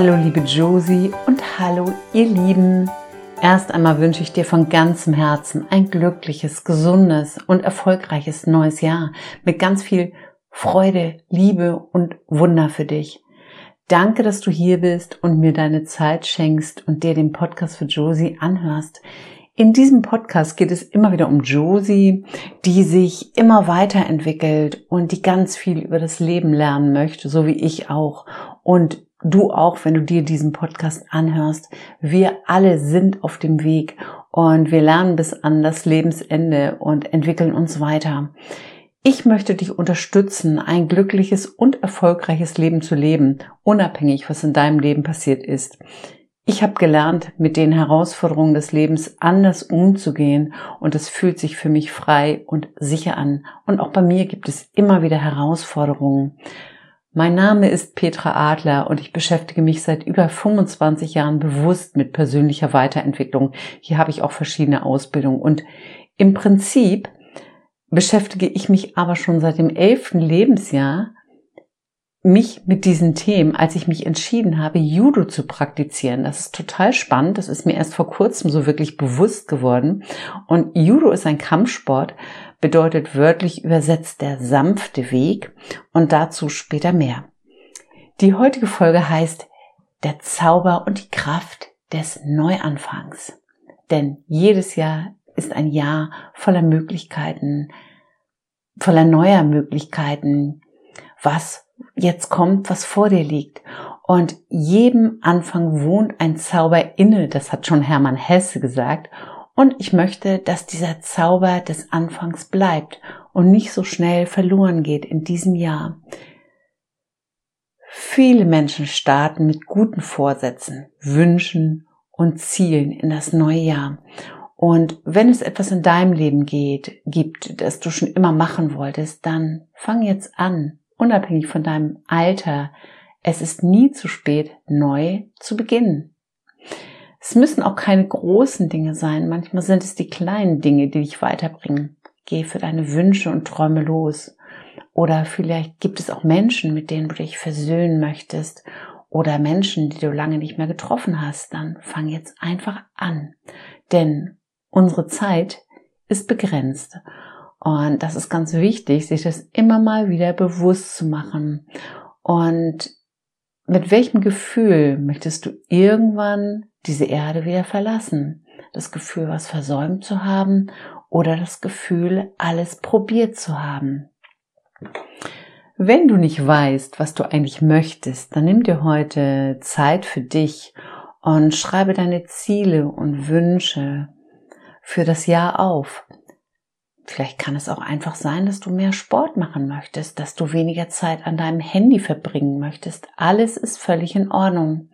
liebe Josie und hallo ihr Lieben. Erst einmal wünsche ich dir von ganzem Herzen ein glückliches, gesundes und erfolgreiches neues Jahr mit ganz viel Freude, Liebe und Wunder für dich. Danke, dass du hier bist und mir deine Zeit schenkst und dir den Podcast für Josie anhörst. In diesem Podcast geht es immer wieder um Josie, die sich immer weiterentwickelt und die ganz viel über das Leben lernen möchte, so wie ich auch. Und du auch, wenn du dir diesen Podcast anhörst. Wir alle sind auf dem Weg und wir lernen bis an das Lebensende und entwickeln uns weiter. Ich möchte dich unterstützen, ein glückliches und erfolgreiches Leben zu leben, unabhängig, was in deinem Leben passiert ist. Ich habe gelernt, mit den Herausforderungen des Lebens anders umzugehen und es fühlt sich für mich frei und sicher an. Und auch bei mir gibt es immer wieder Herausforderungen. Mein Name ist Petra Adler und ich beschäftige mich seit über 25 Jahren bewusst mit persönlicher Weiterentwicklung. Hier habe ich auch verschiedene Ausbildungen und im Prinzip beschäftige ich mich aber schon seit dem elften Lebensjahr mich mit diesen Themen, als ich mich entschieden habe, Judo zu praktizieren. Das ist total spannend. Das ist mir erst vor kurzem so wirklich bewusst geworden. Und Judo ist ein Kampfsport, bedeutet wörtlich übersetzt der sanfte Weg und dazu später mehr. Die heutige Folge heißt der Zauber und die Kraft des Neuanfangs. Denn jedes Jahr ist ein Jahr voller Möglichkeiten, voller neuer Möglichkeiten, was jetzt kommt, was vor dir liegt. Und jedem Anfang wohnt ein Zauber inne, das hat schon Hermann Hesse gesagt. Und ich möchte, dass dieser Zauber des Anfangs bleibt und nicht so schnell verloren geht in diesem Jahr. Viele Menschen starten mit guten Vorsätzen, Wünschen und Zielen in das neue Jahr. Und wenn es etwas in deinem Leben geht, gibt, das du schon immer machen wolltest, dann fang jetzt an unabhängig von deinem Alter, es ist nie zu spät, neu zu beginnen. Es müssen auch keine großen Dinge sein, manchmal sind es die kleinen Dinge, die dich weiterbringen. Geh für deine Wünsche und Träume los. Oder vielleicht gibt es auch Menschen, mit denen du dich versöhnen möchtest. Oder Menschen, die du lange nicht mehr getroffen hast. Dann fang jetzt einfach an. Denn unsere Zeit ist begrenzt. Und das ist ganz wichtig, sich das immer mal wieder bewusst zu machen. Und mit welchem Gefühl möchtest du irgendwann diese Erde wieder verlassen? Das Gefühl, was versäumt zu haben oder das Gefühl, alles probiert zu haben? Wenn du nicht weißt, was du eigentlich möchtest, dann nimm dir heute Zeit für dich und schreibe deine Ziele und Wünsche für das Jahr auf. Vielleicht kann es auch einfach sein, dass du mehr Sport machen möchtest, dass du weniger Zeit an deinem Handy verbringen möchtest. Alles ist völlig in Ordnung.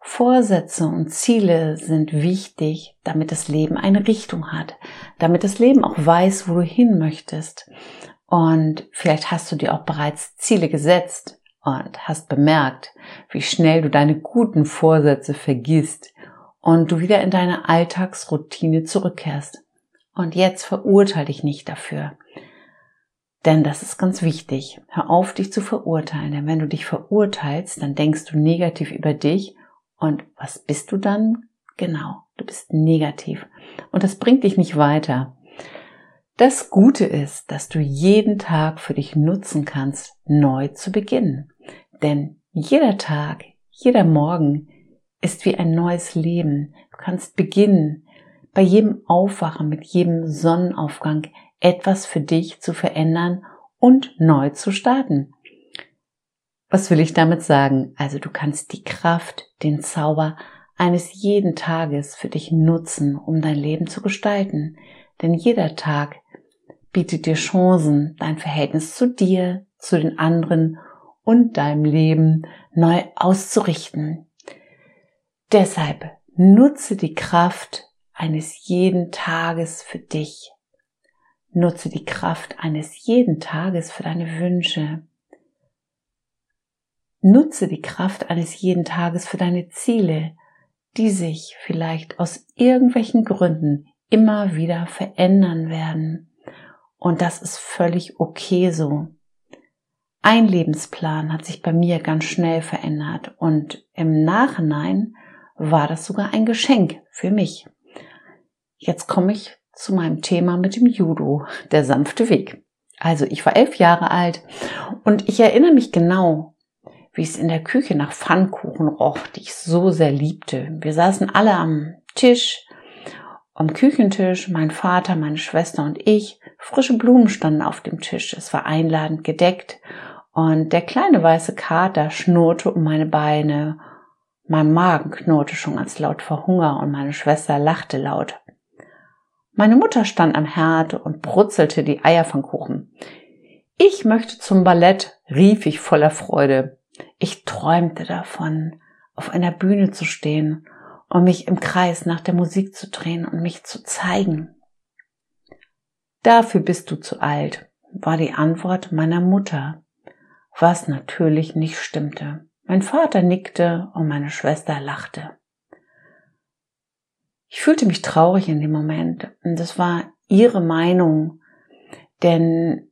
Vorsätze und Ziele sind wichtig, damit das Leben eine Richtung hat, damit das Leben auch weiß, wo du hin möchtest. Und vielleicht hast du dir auch bereits Ziele gesetzt und hast bemerkt, wie schnell du deine guten Vorsätze vergisst und du wieder in deine Alltagsroutine zurückkehrst. Und jetzt verurteile dich nicht dafür. Denn das ist ganz wichtig. Hör auf, dich zu verurteilen. Denn wenn du dich verurteilst, dann denkst du negativ über dich. Und was bist du dann? Genau, du bist negativ. Und das bringt dich nicht weiter. Das Gute ist, dass du jeden Tag für dich nutzen kannst, neu zu beginnen. Denn jeder Tag, jeder Morgen ist wie ein neues Leben. Du kannst beginnen, bei jedem Aufwachen, mit jedem Sonnenaufgang etwas für dich zu verändern und neu zu starten. Was will ich damit sagen? Also du kannst die Kraft, den Zauber eines jeden Tages für dich nutzen, um dein Leben zu gestalten. Denn jeder Tag bietet dir Chancen, dein Verhältnis zu dir, zu den anderen und deinem Leben neu auszurichten. Deshalb nutze die Kraft eines jeden Tages für dich. Nutze die Kraft eines jeden Tages für deine Wünsche. Nutze die Kraft eines jeden Tages für deine Ziele, die sich vielleicht aus irgendwelchen Gründen immer wieder verändern werden. Und das ist völlig okay so. ein Lebensplan hat sich bei mir ganz schnell verändert und im Nachhinein war das sogar ein Geschenk für mich. Jetzt komme ich zu meinem Thema mit dem Judo, der sanfte Weg. Also ich war elf Jahre alt und ich erinnere mich genau, wie es in der Küche nach Pfannkuchen roch, die ich so sehr liebte. Wir saßen alle am Tisch, am Küchentisch, mein Vater, meine Schwester und ich. Frische Blumen standen auf dem Tisch. Es war einladend gedeckt und der kleine weiße Kater schnurrte um meine Beine. Mein Magen knurrte schon ganz laut vor Hunger und meine Schwester lachte laut. Meine Mutter stand am Herd und brutzelte die Eier von Kuchen. Ich möchte zum Ballett, rief ich voller Freude. Ich träumte davon, auf einer Bühne zu stehen und mich im Kreis nach der Musik zu drehen und mich zu zeigen. Dafür bist du zu alt, war die Antwort meiner Mutter, was natürlich nicht stimmte. Mein Vater nickte und meine Schwester lachte. Ich fühlte mich traurig in dem Moment und das war ihre Meinung, denn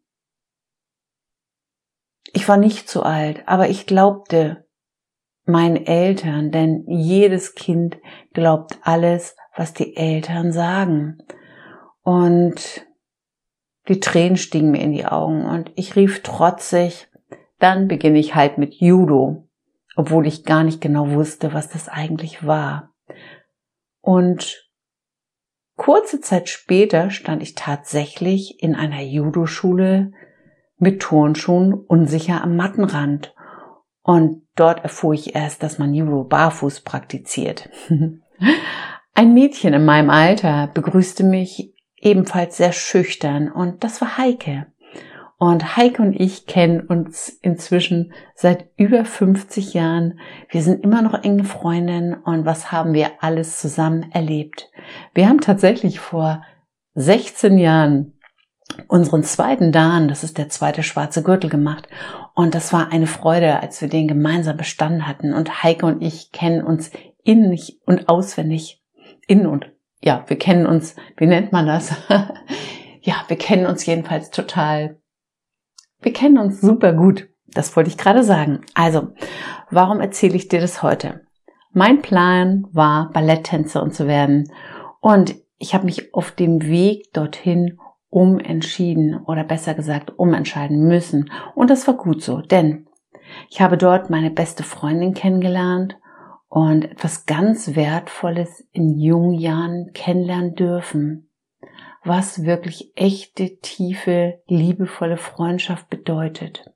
ich war nicht zu alt, aber ich glaubte meinen Eltern, denn jedes Kind glaubt alles, was die Eltern sagen. Und die Tränen stiegen mir in die Augen und ich rief trotzig, dann beginne ich halt mit Judo, obwohl ich gar nicht genau wusste, was das eigentlich war. Und kurze Zeit später stand ich tatsächlich in einer Judo-Schule mit Turnschuhen unsicher am Mattenrand. Und dort erfuhr ich erst, dass man Judo barfuß praktiziert. Ein Mädchen in meinem Alter begrüßte mich ebenfalls sehr schüchtern und das war Heike. Und Heike und ich kennen uns inzwischen seit über 50 Jahren. Wir sind immer noch enge Freundinnen und was haben wir alles zusammen erlebt? Wir haben tatsächlich vor 16 Jahren unseren zweiten Dan, das ist der zweite schwarze Gürtel gemacht. Und das war eine Freude, als wir den gemeinsam bestanden hatten. Und Heike und ich kennen uns innig und auswendig. In und, ja, wir kennen uns, wie nennt man das? ja, wir kennen uns jedenfalls total. Wir kennen uns super gut. Das wollte ich gerade sagen. Also, warum erzähle ich dir das heute? Mein Plan war, Balletttänzerin zu werden. Und ich habe mich auf dem Weg dorthin umentschieden oder besser gesagt umentscheiden müssen. Und das war gut so, denn ich habe dort meine beste Freundin kennengelernt und etwas ganz Wertvolles in jungen Jahren kennenlernen dürfen, was wirklich echte, tiefe, liebevolle Freundschaft bedeutet.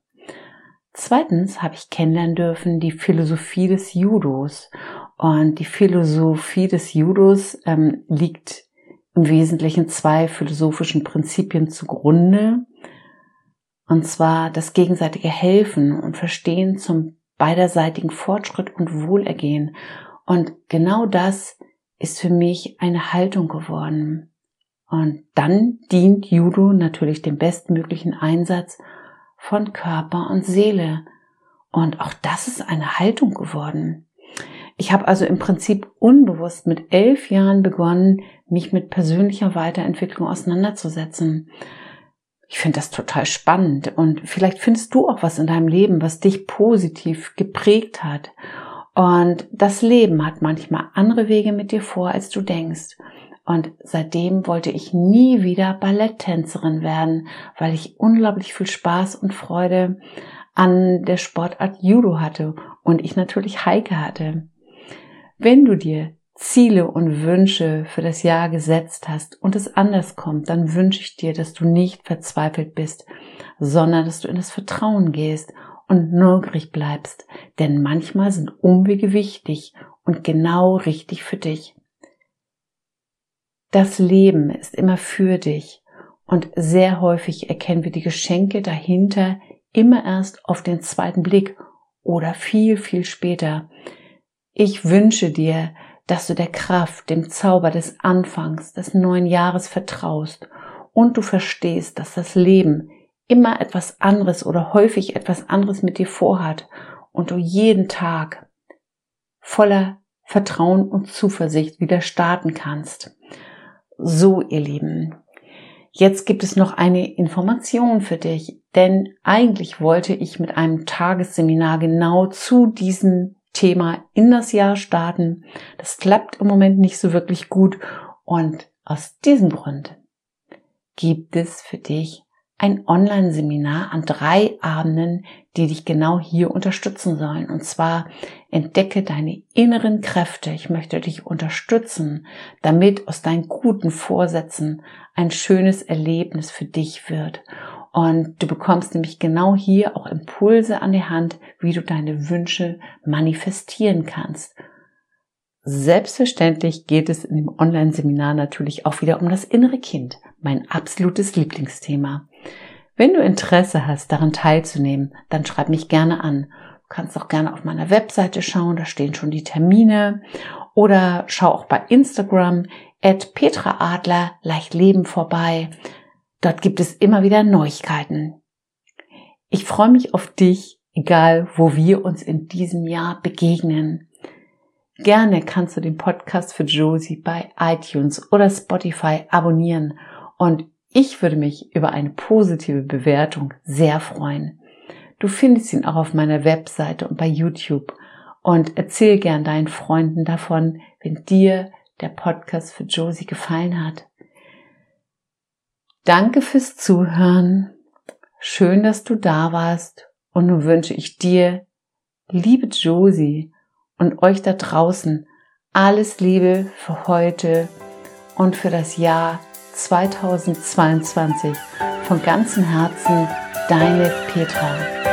Zweitens habe ich kennenlernen dürfen die Philosophie des Judos. Und die Philosophie des Judos ähm, liegt im Wesentlichen zwei philosophischen Prinzipien zugrunde. Und zwar das gegenseitige Helfen und Verstehen zum beiderseitigen Fortschritt und Wohlergehen. Und genau das ist für mich eine Haltung geworden. Und dann dient Judo natürlich dem bestmöglichen Einsatz von Körper und Seele. Und auch das ist eine Haltung geworden. Ich habe also im Prinzip unbewusst mit elf Jahren begonnen, mich mit persönlicher Weiterentwicklung auseinanderzusetzen. Ich finde das total spannend und vielleicht findest du auch was in deinem Leben, was dich positiv geprägt hat. Und das Leben hat manchmal andere Wege mit dir vor, als du denkst. Und seitdem wollte ich nie wieder Balletttänzerin werden, weil ich unglaublich viel Spaß und Freude an der Sportart Judo hatte und ich natürlich Heike hatte. Wenn du dir Ziele und Wünsche für das Jahr gesetzt hast und es anders kommt, dann wünsche ich dir, dass du nicht verzweifelt bist, sondern dass du in das Vertrauen gehst und neugierig bleibst, denn manchmal sind Umwege wichtig und genau richtig für dich. Das Leben ist immer für dich und sehr häufig erkennen wir die Geschenke dahinter immer erst auf den zweiten Blick oder viel, viel später. Ich wünsche dir, dass du der Kraft, dem Zauber des Anfangs des neuen Jahres vertraust und du verstehst, dass das Leben immer etwas anderes oder häufig etwas anderes mit dir vorhat und du jeden Tag voller Vertrauen und Zuversicht wieder starten kannst. So, ihr Lieben. Jetzt gibt es noch eine Information für dich, denn eigentlich wollte ich mit einem Tagesseminar genau zu diesem Thema in das Jahr starten. Das klappt im Moment nicht so wirklich gut und aus diesem Grund gibt es für dich ein Online-Seminar an drei Abenden, die dich genau hier unterstützen sollen. Und zwar entdecke deine inneren Kräfte. Ich möchte dich unterstützen, damit aus deinen guten Vorsätzen ein schönes Erlebnis für dich wird. Und du bekommst nämlich genau hier auch Impulse an die Hand, wie du deine Wünsche manifestieren kannst. Selbstverständlich geht es in dem Online-Seminar natürlich auch wieder um das innere Kind, mein absolutes Lieblingsthema. Wenn du Interesse hast, daran teilzunehmen, dann schreib mich gerne an. Du kannst auch gerne auf meiner Webseite schauen, da stehen schon die Termine. Oder schau auch bei Instagram at Petra Adler leicht leben vorbei. Dort gibt es immer wieder Neuigkeiten. Ich freue mich auf dich, egal wo wir uns in diesem Jahr begegnen. Gerne kannst du den Podcast für Josie bei iTunes oder Spotify abonnieren und ich würde mich über eine positive Bewertung sehr freuen. Du findest ihn auch auf meiner Webseite und bei YouTube und erzähl gern deinen Freunden davon, wenn dir der Podcast für Josie gefallen hat. Danke fürs Zuhören. Schön, dass du da warst. Und nun wünsche ich dir, liebe Josie und euch da draußen, alles Liebe für heute und für das Jahr 2022. Von ganzem Herzen, deine Petra.